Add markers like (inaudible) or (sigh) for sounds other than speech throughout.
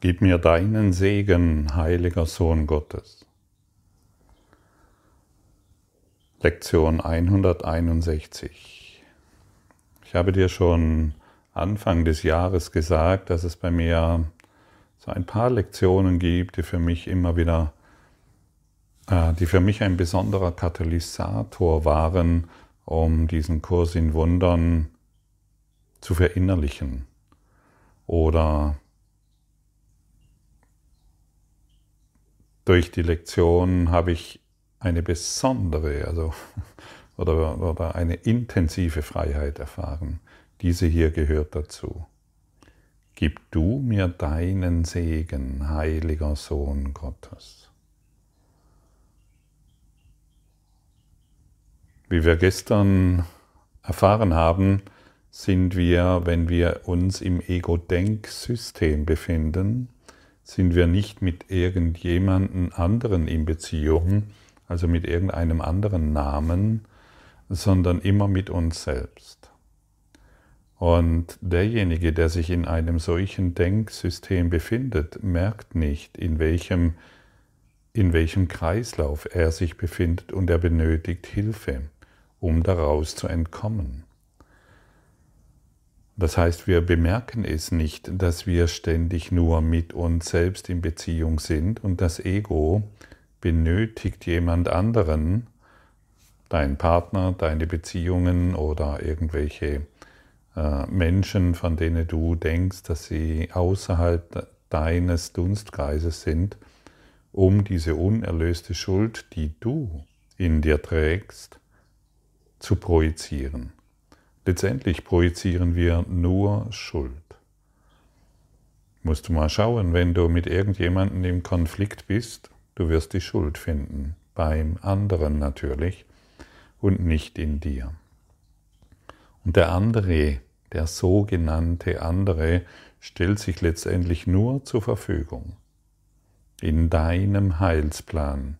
Gib mir deinen Segen, heiliger Sohn Gottes. Lektion 161. Ich habe dir schon Anfang des Jahres gesagt, dass es bei mir so ein paar Lektionen gibt, die für mich immer wieder, äh, die für mich ein besonderer Katalysator waren, um diesen Kurs in Wundern zu verinnerlichen oder durch die Lektion habe ich eine besondere, also (laughs) oder, oder eine intensive Freiheit erfahren. Diese hier gehört dazu. Gib du mir deinen Segen, heiliger Sohn Gottes. Wie wir gestern erfahren haben, sind wir, wenn wir uns im Ego-Denksystem befinden, sind wir nicht mit irgendjemandem anderen in Beziehung, also mit irgendeinem anderen Namen, sondern immer mit uns selbst. Und derjenige, der sich in einem solchen Denksystem befindet, merkt nicht, in welchem, in welchem Kreislauf er sich befindet und er benötigt Hilfe, um daraus zu entkommen. Das heißt, wir bemerken es nicht, dass wir ständig nur mit uns selbst in Beziehung sind und das Ego benötigt jemand anderen, dein Partner, deine Beziehungen oder irgendwelche äh, Menschen, von denen du denkst, dass sie außerhalb deines Dunstkreises sind, um diese unerlöste Schuld, die du in dir trägst, zu projizieren. Letztendlich projizieren wir nur Schuld. Musst du mal schauen, wenn du mit irgendjemandem im Konflikt bist, du wirst die Schuld finden, beim anderen natürlich und nicht in dir. Und der andere, der sogenannte andere, stellt sich letztendlich nur zur Verfügung in deinem Heilsplan,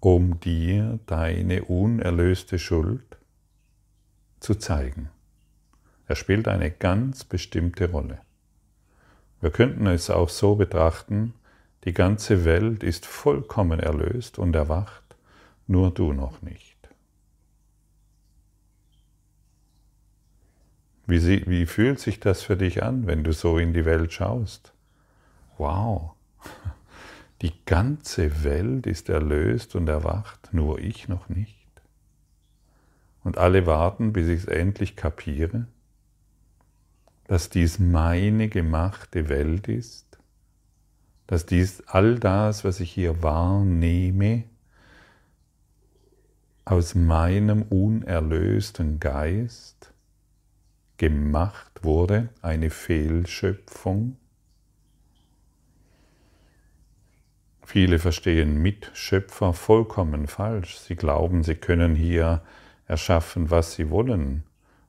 um dir deine unerlöste Schuld zu zeigen. Er spielt eine ganz bestimmte Rolle. Wir könnten es auch so betrachten, die ganze Welt ist vollkommen erlöst und erwacht, nur du noch nicht. Wie, sie, wie fühlt sich das für dich an, wenn du so in die Welt schaust? Wow, (laughs) die ganze Welt ist erlöst und erwacht, nur ich noch nicht. Und alle warten, bis ich es endlich kapiere, dass dies meine gemachte Welt ist, dass dies all das, was ich hier wahrnehme, aus meinem unerlösten Geist gemacht wurde, eine Fehlschöpfung. Viele verstehen Mitschöpfer vollkommen falsch. Sie glauben, sie können hier erschaffen, was sie wollen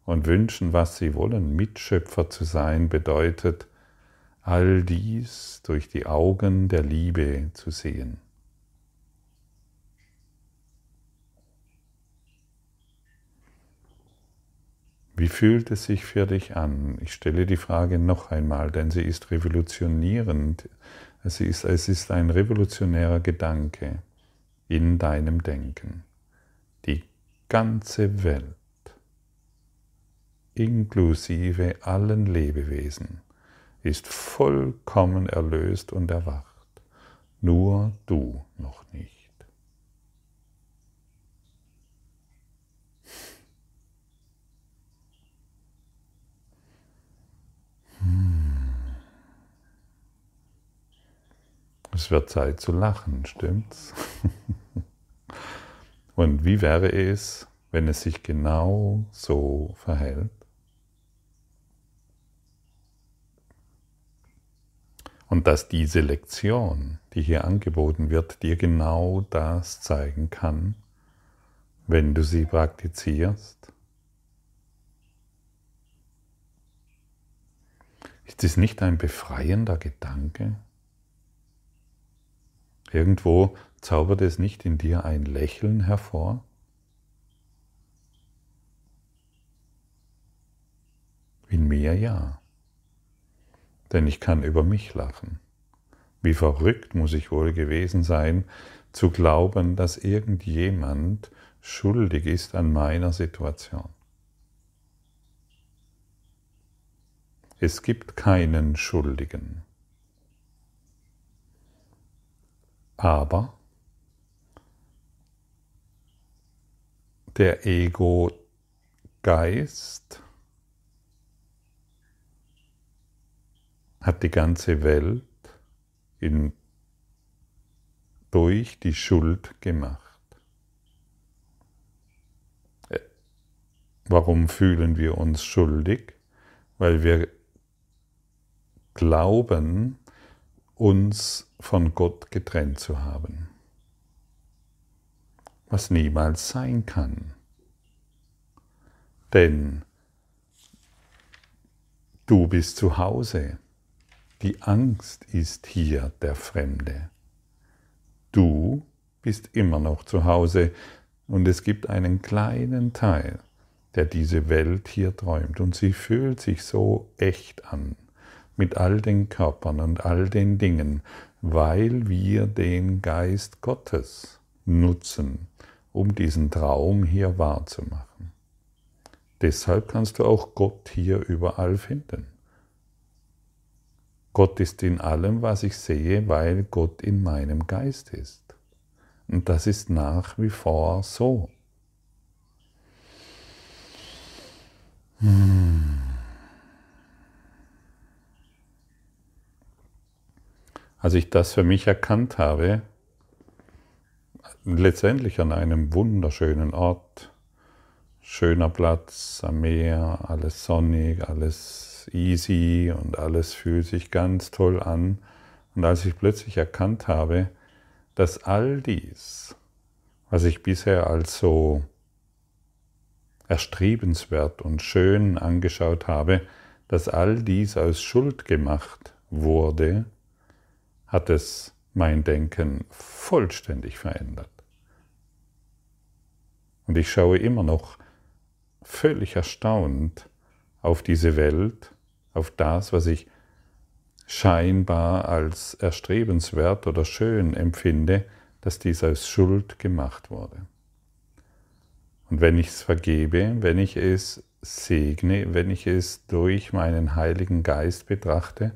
und wünschen, was sie wollen. Mitschöpfer zu sein bedeutet, all dies durch die Augen der Liebe zu sehen. Wie fühlt es sich für dich an? Ich stelle die Frage noch einmal, denn sie ist revolutionierend. Es ist, es ist ein revolutionärer Gedanke in deinem Denken ganze Welt, inklusive allen Lebewesen, ist vollkommen erlöst und erwacht, nur du noch nicht. Hm. Es wird Zeit zu lachen, stimmt's? (laughs) Und wie wäre es, wenn es sich genau so verhält? Und dass diese Lektion, die hier angeboten wird, dir genau das zeigen kann, wenn du sie praktizierst? Ist es nicht ein befreiender Gedanke? Irgendwo Zaubert es nicht in dir ein Lächeln hervor? In mir ja. Denn ich kann über mich lachen. Wie verrückt muss ich wohl gewesen sein, zu glauben, dass irgendjemand schuldig ist an meiner Situation. Es gibt keinen Schuldigen. Aber der Ego-Geist hat die ganze Welt in, durch die Schuld gemacht. Äh, warum fühlen wir uns schuldig? Weil wir glauben, uns von Gott getrennt zu haben, was niemals sein kann. Denn du bist zu Hause. Die Angst ist hier der Fremde. Du bist immer noch zu Hause und es gibt einen kleinen Teil, der diese Welt hier träumt und sie fühlt sich so echt an mit all den Körpern und all den Dingen, weil wir den Geist Gottes nutzen, um diesen Traum hier wahrzumachen. Deshalb kannst du auch Gott hier überall finden. Gott ist in allem, was ich sehe, weil Gott in meinem Geist ist. Und das ist nach wie vor so. Hm. als ich das für mich erkannt habe, letztendlich an einem wunderschönen Ort, schöner Platz am Meer, alles sonnig, alles easy und alles fühlt sich ganz toll an. Und als ich plötzlich erkannt habe, dass all dies, was ich bisher als so erstrebenswert und schön angeschaut habe, dass all dies aus Schuld gemacht wurde, hat es mein Denken vollständig verändert. Und ich schaue immer noch völlig erstaunt auf diese Welt, auf das, was ich scheinbar als erstrebenswert oder schön empfinde, dass dies aus Schuld gemacht wurde. Und wenn ich es vergebe, wenn ich es segne, wenn ich es durch meinen Heiligen Geist betrachte,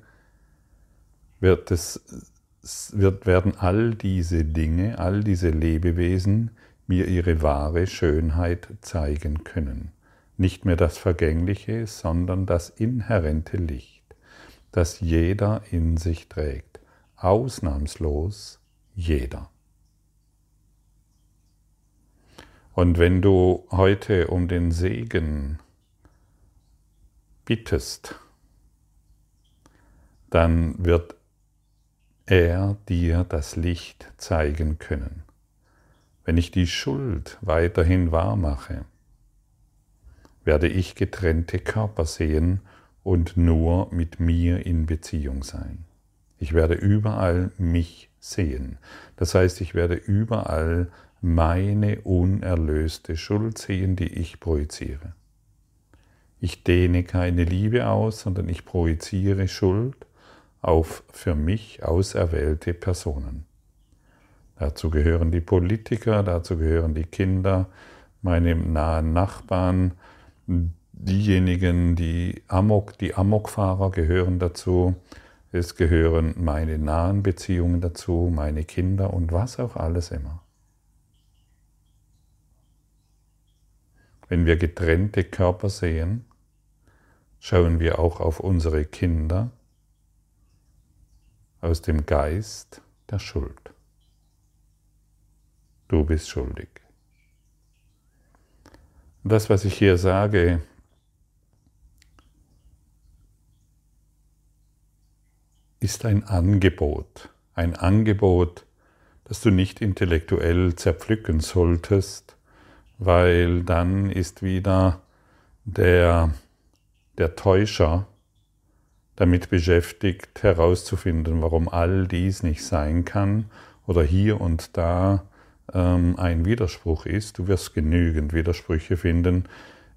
wird es, wird, werden all diese Dinge, all diese Lebewesen mir ihre wahre Schönheit zeigen können. Nicht mehr das Vergängliche, sondern das inhärente Licht, das jeder in sich trägt, ausnahmslos jeder. Und wenn du heute um den Segen bittest, dann wird er dir das Licht zeigen können. Wenn ich die Schuld weiterhin wahrmache, werde ich getrennte Körper sehen und nur mit mir in Beziehung sein. Ich werde überall mich sehen. Das heißt, ich werde überall meine unerlöste Schuld sehen, die ich projiziere. Ich dehne keine Liebe aus, sondern ich projiziere Schuld auf für mich auserwählte Personen. Dazu gehören die Politiker, dazu gehören die Kinder, meine nahen Nachbarn, diejenigen, die Amok, die Amokfahrer gehören dazu, es gehören meine nahen Beziehungen dazu, meine Kinder und was auch alles immer. Wenn wir getrennte Körper sehen, schauen wir auch auf unsere Kinder aus dem Geist der Schuld. Du bist schuldig. Das, was ich hier sage, ist ein Angebot, ein Angebot, das du nicht intellektuell zerpflücken solltest, weil dann ist wieder der, der Täuscher damit beschäftigt herauszufinden, warum all dies nicht sein kann oder hier und da ein Widerspruch ist. Du wirst genügend Widersprüche finden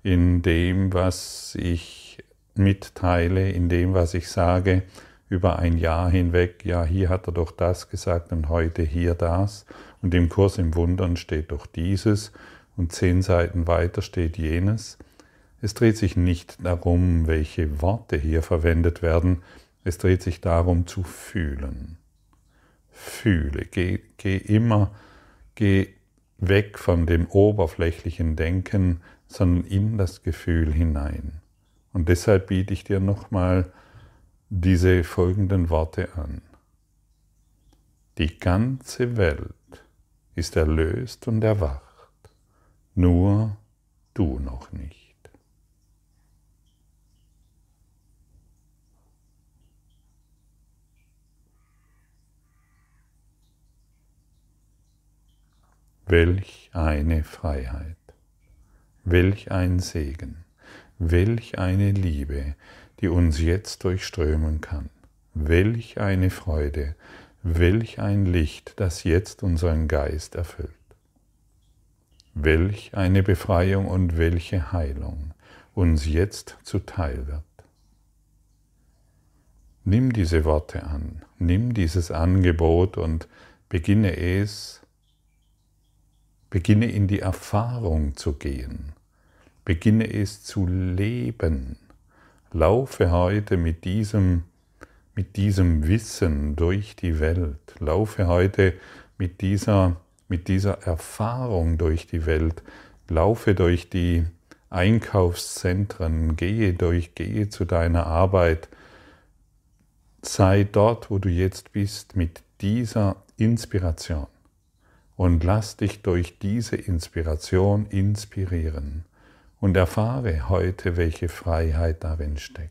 in dem, was ich mitteile, in dem, was ich sage, über ein Jahr hinweg, ja, hier hat er doch das gesagt und heute hier das. Und im Kurs im Wundern steht doch dieses und zehn Seiten weiter steht jenes. Es dreht sich nicht darum, welche Worte hier verwendet werden, es dreht sich darum zu fühlen. Fühle, geh, geh immer, geh weg von dem oberflächlichen Denken, sondern in das Gefühl hinein. Und deshalb biete ich dir nochmal diese folgenden Worte an. Die ganze Welt ist erlöst und erwacht, nur du noch nicht. Welch eine Freiheit, welch ein Segen, welch eine Liebe, die uns jetzt durchströmen kann, welch eine Freude, welch ein Licht, das jetzt unseren Geist erfüllt. Welch eine Befreiung und welche Heilung uns jetzt zuteil wird. Nimm diese Worte an, nimm dieses Angebot und beginne es Beginne in die Erfahrung zu gehen. Beginne es zu leben. Laufe heute mit diesem, mit diesem Wissen durch die Welt. Laufe heute mit dieser, mit dieser Erfahrung durch die Welt. Laufe durch die Einkaufszentren. Gehe durch, gehe zu deiner Arbeit. Sei dort, wo du jetzt bist, mit dieser Inspiration und lass dich durch diese Inspiration inspirieren und erfahre heute, welche Freiheit darin steckt.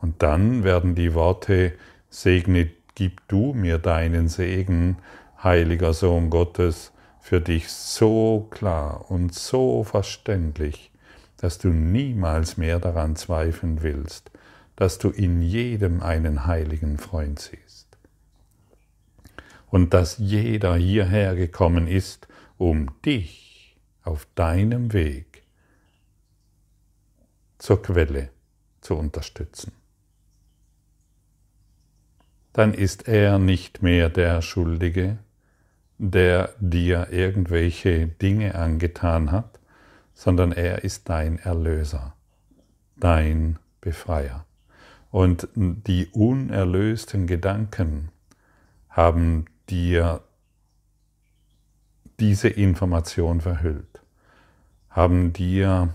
Und dann werden die Worte, segne, gib du mir deinen Segen, heiliger Sohn Gottes, für dich so klar und so verständlich, dass du niemals mehr daran zweifeln willst, dass du in jedem einen heiligen Freund siehst und dass jeder hierher gekommen ist, um dich auf deinem Weg zur Quelle zu unterstützen. Dann ist er nicht mehr der Schuldige, der dir irgendwelche Dinge angetan hat, sondern er ist dein Erlöser, dein Befreier. Und die unerlösten Gedanken haben dir diese Information verhüllt, haben dir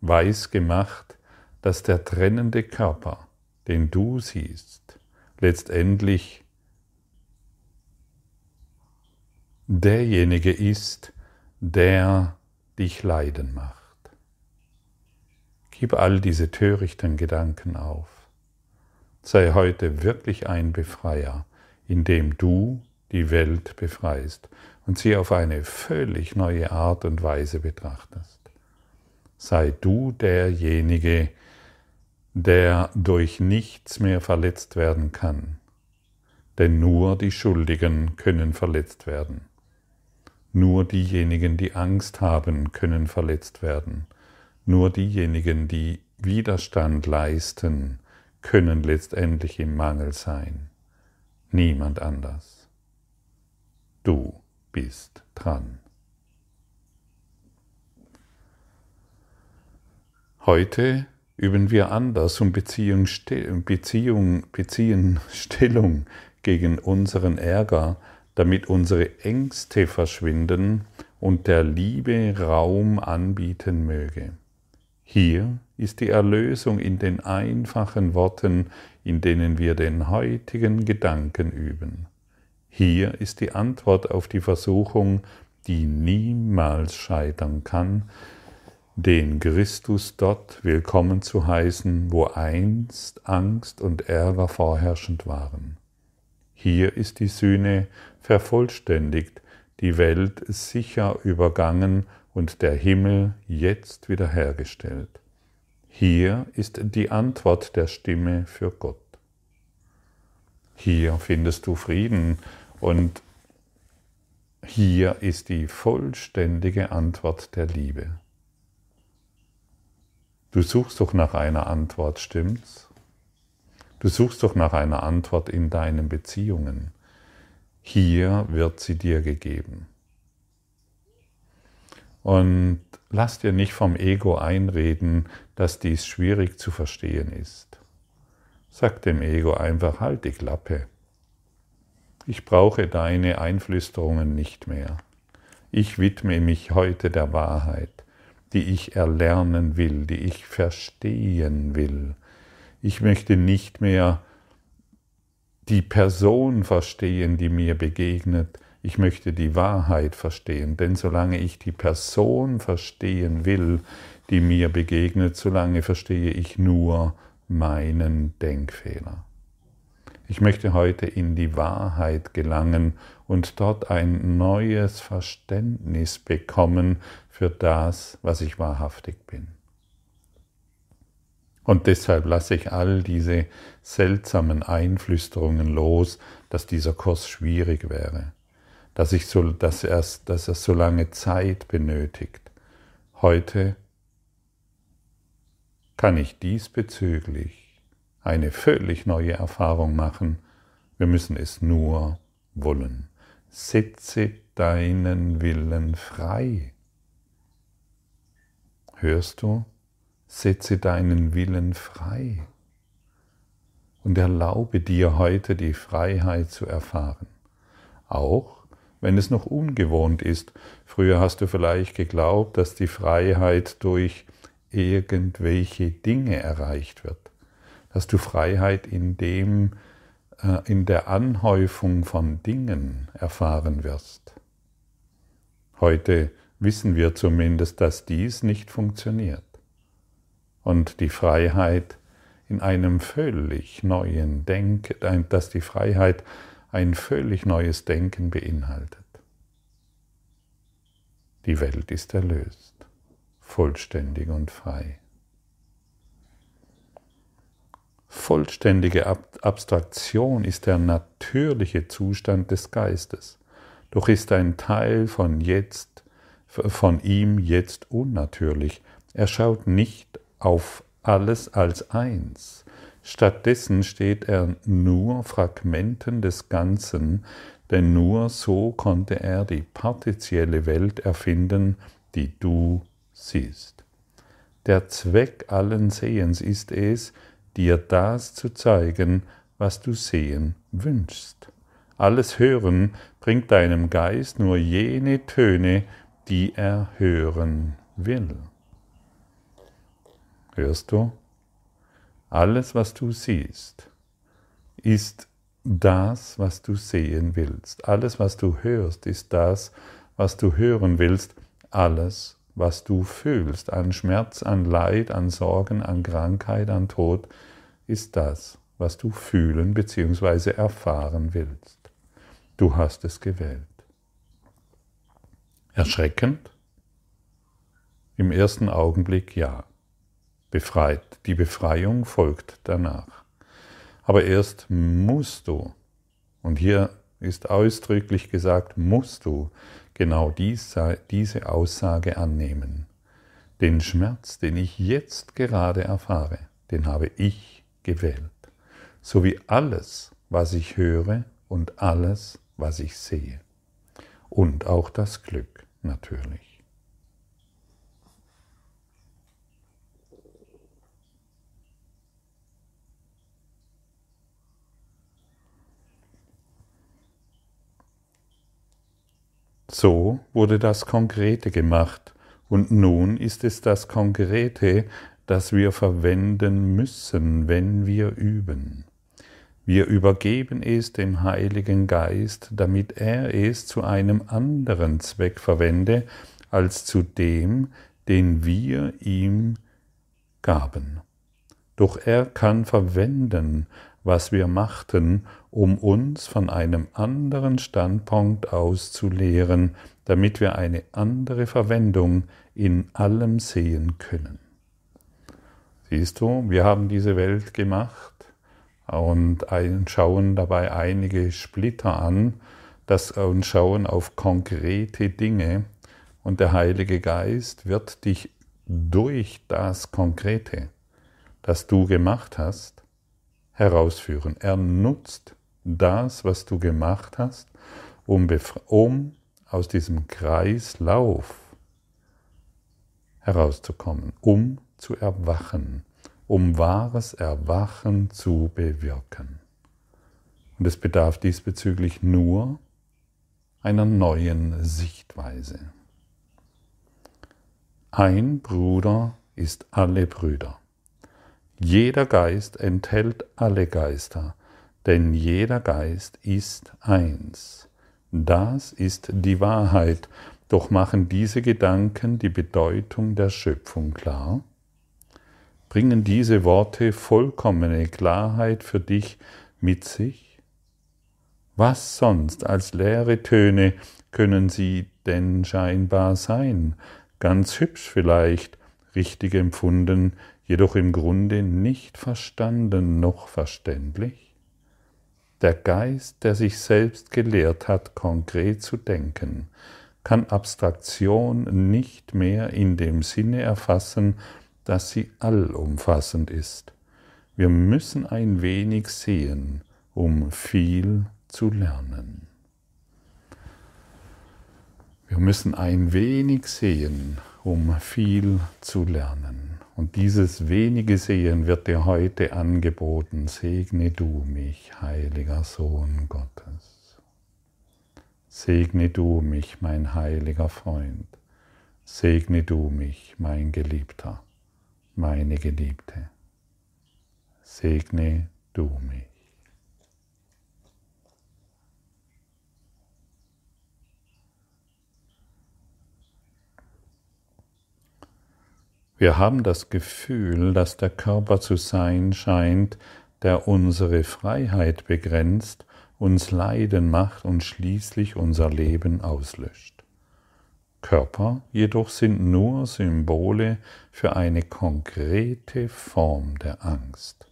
weiß gemacht, dass der trennende Körper, den du siehst, letztendlich derjenige ist, der dich leiden macht. Gib all diese törichten Gedanken auf. Sei heute wirklich ein Befreier, indem du die Welt befreist und sie auf eine völlig neue Art und Weise betrachtest. Sei du derjenige, der durch nichts mehr verletzt werden kann, denn nur die Schuldigen können verletzt werden. Nur diejenigen, die Angst haben, können verletzt werden. Nur diejenigen, die Widerstand leisten, können letztendlich im Mangel sein. Niemand anders. Du bist dran. Heute üben wir anders und Beziehung, Beziehung, beziehen (laughs) Stellung gegen unseren Ärger, damit unsere Ängste verschwinden und der Liebe Raum anbieten möge. Hier ist die Erlösung in den einfachen Worten, in denen wir den heutigen Gedanken üben. Hier ist die Antwort auf die Versuchung, die niemals scheitern kann, den Christus dort willkommen zu heißen, wo einst Angst und Ärger vorherrschend waren. Hier ist die Sühne vervollständigt, die Welt sicher übergangen und der Himmel jetzt wiederhergestellt. Hier ist die Antwort der Stimme für Gott. Hier findest du Frieden und hier ist die vollständige Antwort der Liebe. Du suchst doch nach einer Antwort, stimmt's? Du suchst doch nach einer Antwort in deinen Beziehungen. Hier wird sie dir gegeben. Und lass dir nicht vom Ego einreden, dass dies schwierig zu verstehen ist. Sag dem Ego einfach, halt die Klappe. Ich brauche deine Einflüsterungen nicht mehr. Ich widme mich heute der Wahrheit, die ich erlernen will, die ich verstehen will. Ich möchte nicht mehr die Person verstehen, die mir begegnet. Ich möchte die Wahrheit verstehen, denn solange ich die Person verstehen will, die mir begegnet, solange verstehe ich nur meinen Denkfehler. Ich möchte heute in die Wahrheit gelangen und dort ein neues Verständnis bekommen für das, was ich wahrhaftig bin. Und deshalb lasse ich all diese seltsamen Einflüsterungen los, dass dieser Kurs schwierig wäre, dass, ich so, dass, er, dass er so lange Zeit benötigt. Heute kann ich diesbezüglich eine völlig neue Erfahrung machen. Wir müssen es nur wollen. Setze deinen Willen frei. Hörst du? Setze deinen Willen frei und erlaube dir heute die Freiheit zu erfahren. Auch wenn es noch ungewohnt ist. Früher hast du vielleicht geglaubt, dass die Freiheit durch irgendwelche Dinge erreicht wird dass du Freiheit in dem, äh, in der Anhäufung von Dingen erfahren wirst. Heute wissen wir zumindest, dass dies nicht funktioniert und die Freiheit in einem völlig neuen Denken, dass die Freiheit ein völlig neues Denken beinhaltet. Die Welt ist erlöst, vollständig und frei. Vollständige Abstraktion ist der natürliche Zustand des Geistes, doch ist ein Teil von jetzt, von ihm jetzt unnatürlich. Er schaut nicht auf alles als eins. Stattdessen steht er nur Fragmenten des Ganzen, denn nur so konnte er die partizielle Welt erfinden, die du siehst. Der Zweck allen Sehens ist es, dir das zu zeigen, was du sehen wünschst. Alles Hören bringt deinem Geist nur jene Töne, die er hören will. Hörst du? Alles, was du siehst, ist das, was du sehen willst. Alles, was du hörst, ist das, was du hören willst. Alles, was du fühlst an Schmerz, an Leid, an Sorgen, an Krankheit, an Tod, ist das, was du fühlen bzw. erfahren willst. Du hast es gewählt. Erschreckend? Im ersten Augenblick ja. Befreit. Die Befreiung folgt danach. Aber erst musst du, und hier ist ausdrücklich gesagt, musst du genau diese Aussage annehmen. Den Schmerz, den ich jetzt gerade erfahre, den habe ich gewählt, so wie alles, was ich höre und alles, was ich sehe. Und auch das Glück natürlich. So wurde das Konkrete gemacht und nun ist es das Konkrete, das wir verwenden müssen, wenn wir üben. Wir übergeben es dem Heiligen Geist, damit er es zu einem anderen Zweck verwende als zu dem, den wir ihm gaben. Doch er kann verwenden, was wir machten, um uns von einem anderen Standpunkt aus zu lehren, damit wir eine andere Verwendung in allem sehen können. Siehst du, wir haben diese Welt gemacht und schauen dabei einige Splitter an das, und schauen auf konkrete Dinge und der Heilige Geist wird dich durch das Konkrete, das du gemacht hast, herausführen. Er nutzt das, was du gemacht hast, um, um aus diesem Kreislauf herauszukommen, um zu erwachen, um wahres Erwachen zu bewirken. Und es bedarf diesbezüglich nur einer neuen Sichtweise. Ein Bruder ist alle Brüder. Jeder Geist enthält alle Geister, denn jeder Geist ist eins. Das ist die Wahrheit, doch machen diese Gedanken die Bedeutung der Schöpfung klar? Bringen diese Worte vollkommene Klarheit für dich mit sich? Was sonst als leere Töne können sie denn scheinbar sein? Ganz hübsch vielleicht, richtig empfunden, jedoch im Grunde nicht verstanden noch verständlich? Der Geist, der sich selbst gelehrt hat, konkret zu denken, kann Abstraktion nicht mehr in dem Sinne erfassen, dass sie allumfassend ist. Wir müssen ein wenig sehen, um viel zu lernen. Wir müssen ein wenig sehen, um viel zu lernen. Und dieses wenige Sehen wird dir heute angeboten. Segne du mich, heiliger Sohn Gottes. Segne du mich, mein heiliger Freund. Segne du mich, mein Geliebter, meine Geliebte. Segne du mich. Wir haben das Gefühl, dass der Körper zu sein scheint, der unsere Freiheit begrenzt, uns Leiden macht und schließlich unser Leben auslöscht. Körper jedoch sind nur Symbole für eine konkrete Form der Angst.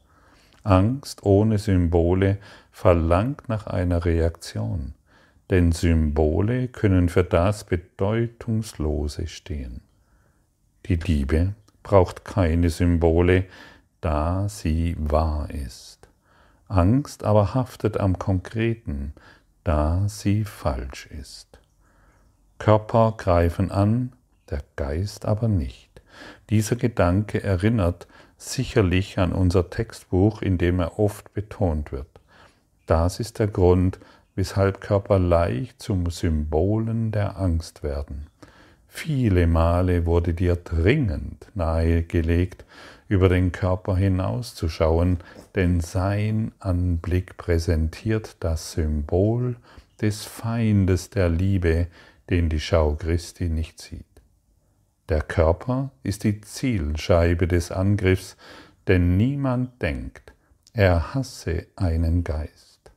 Angst ohne Symbole verlangt nach einer Reaktion, denn Symbole können für das Bedeutungslose stehen. Die Liebe braucht keine Symbole, da sie wahr ist. Angst aber haftet am Konkreten, da sie falsch ist. Körper greifen an, der Geist aber nicht. Dieser Gedanke erinnert sicherlich an unser Textbuch, in dem er oft betont wird. Das ist der Grund, weshalb Körper leicht zum Symbolen der Angst werden. Viele Male wurde dir dringend nahegelegt, über den Körper hinauszuschauen, denn sein Anblick präsentiert das Symbol des Feindes der Liebe, den die Schau Christi nicht sieht. Der Körper ist die Zielscheibe des Angriffs, denn niemand denkt, er hasse einen Geist.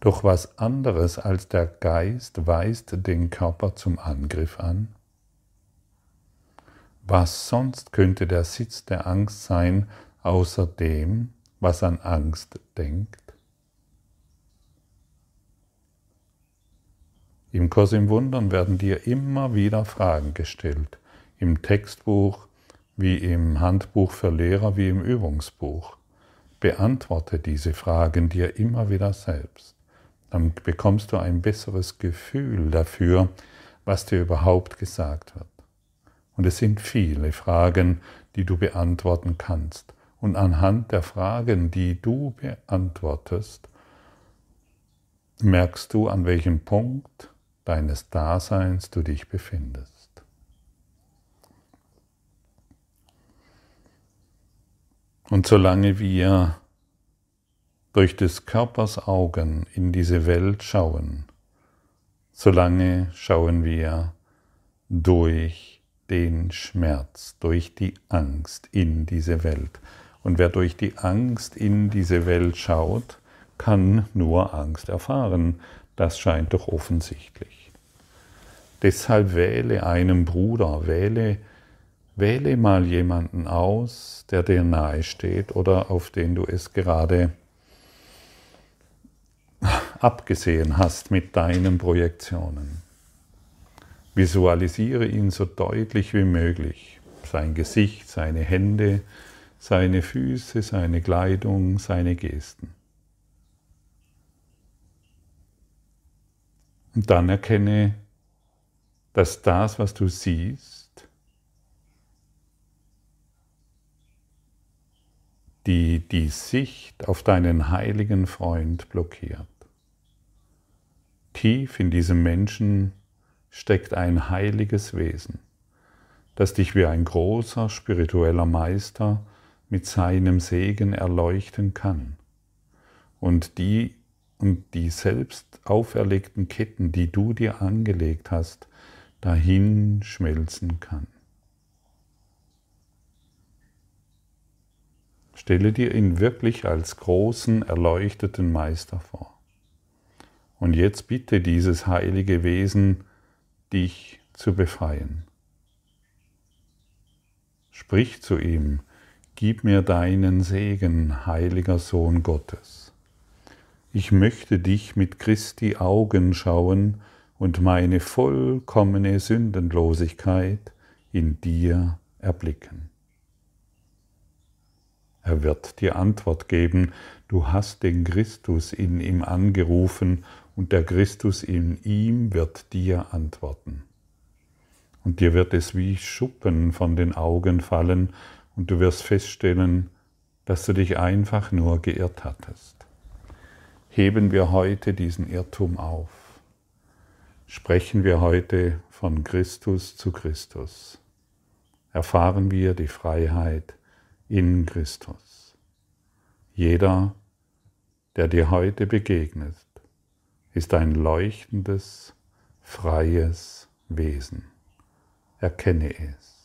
Doch was anderes als der Geist weist den Körper zum Angriff an? Was sonst könnte der Sitz der Angst sein, außer dem, was an Angst denkt? Im Kurs im Wundern werden dir immer wieder Fragen gestellt, im Textbuch wie im Handbuch für Lehrer wie im Übungsbuch. Beantworte diese Fragen dir immer wieder selbst. Dann bekommst du ein besseres Gefühl dafür, was dir überhaupt gesagt wird. Und es sind viele Fragen, die du beantworten kannst. Und anhand der Fragen, die du beantwortest, merkst du, an welchem Punkt deines Daseins du dich befindest. Und solange wir durch des Körpers Augen in diese Welt schauen, solange schauen wir durch den Schmerz, durch die Angst in diese Welt. Und wer durch die Angst in diese Welt schaut, kann nur Angst erfahren. Das scheint doch offensichtlich. Deshalb wähle einen Bruder, wähle, wähle mal jemanden aus, der dir nahe steht oder auf den du es gerade abgesehen hast mit deinen Projektionen. Visualisiere ihn so deutlich wie möglich. Sein Gesicht, seine Hände, seine Füße, seine Kleidung, seine Gesten. Und dann erkenne, dass das, was du siehst, die die Sicht auf deinen heiligen Freund blockiert. Tief in diesem Menschen steckt ein heiliges Wesen, das dich wie ein großer spiritueller Meister mit seinem Segen erleuchten kann und die und die selbst auferlegten Ketten, die du dir angelegt hast, dahin schmelzen kann. Stelle dir ihn wirklich als großen, erleuchteten Meister vor. Und jetzt bitte dieses heilige Wesen, dich zu befreien. Sprich zu ihm, gib mir deinen Segen, heiliger Sohn Gottes. Ich möchte dich mit Christi Augen schauen und meine vollkommene Sündenlosigkeit in dir erblicken. Er wird dir Antwort geben, du hast den Christus in ihm angerufen und der Christus in ihm wird dir antworten. Und dir wird es wie Schuppen von den Augen fallen und du wirst feststellen, dass du dich einfach nur geirrt hattest. Heben wir heute diesen Irrtum auf. Sprechen wir heute von Christus zu Christus. Erfahren wir die Freiheit in Christus. Jeder, der dir heute begegnet, ist ein leuchtendes, freies Wesen. Erkenne es.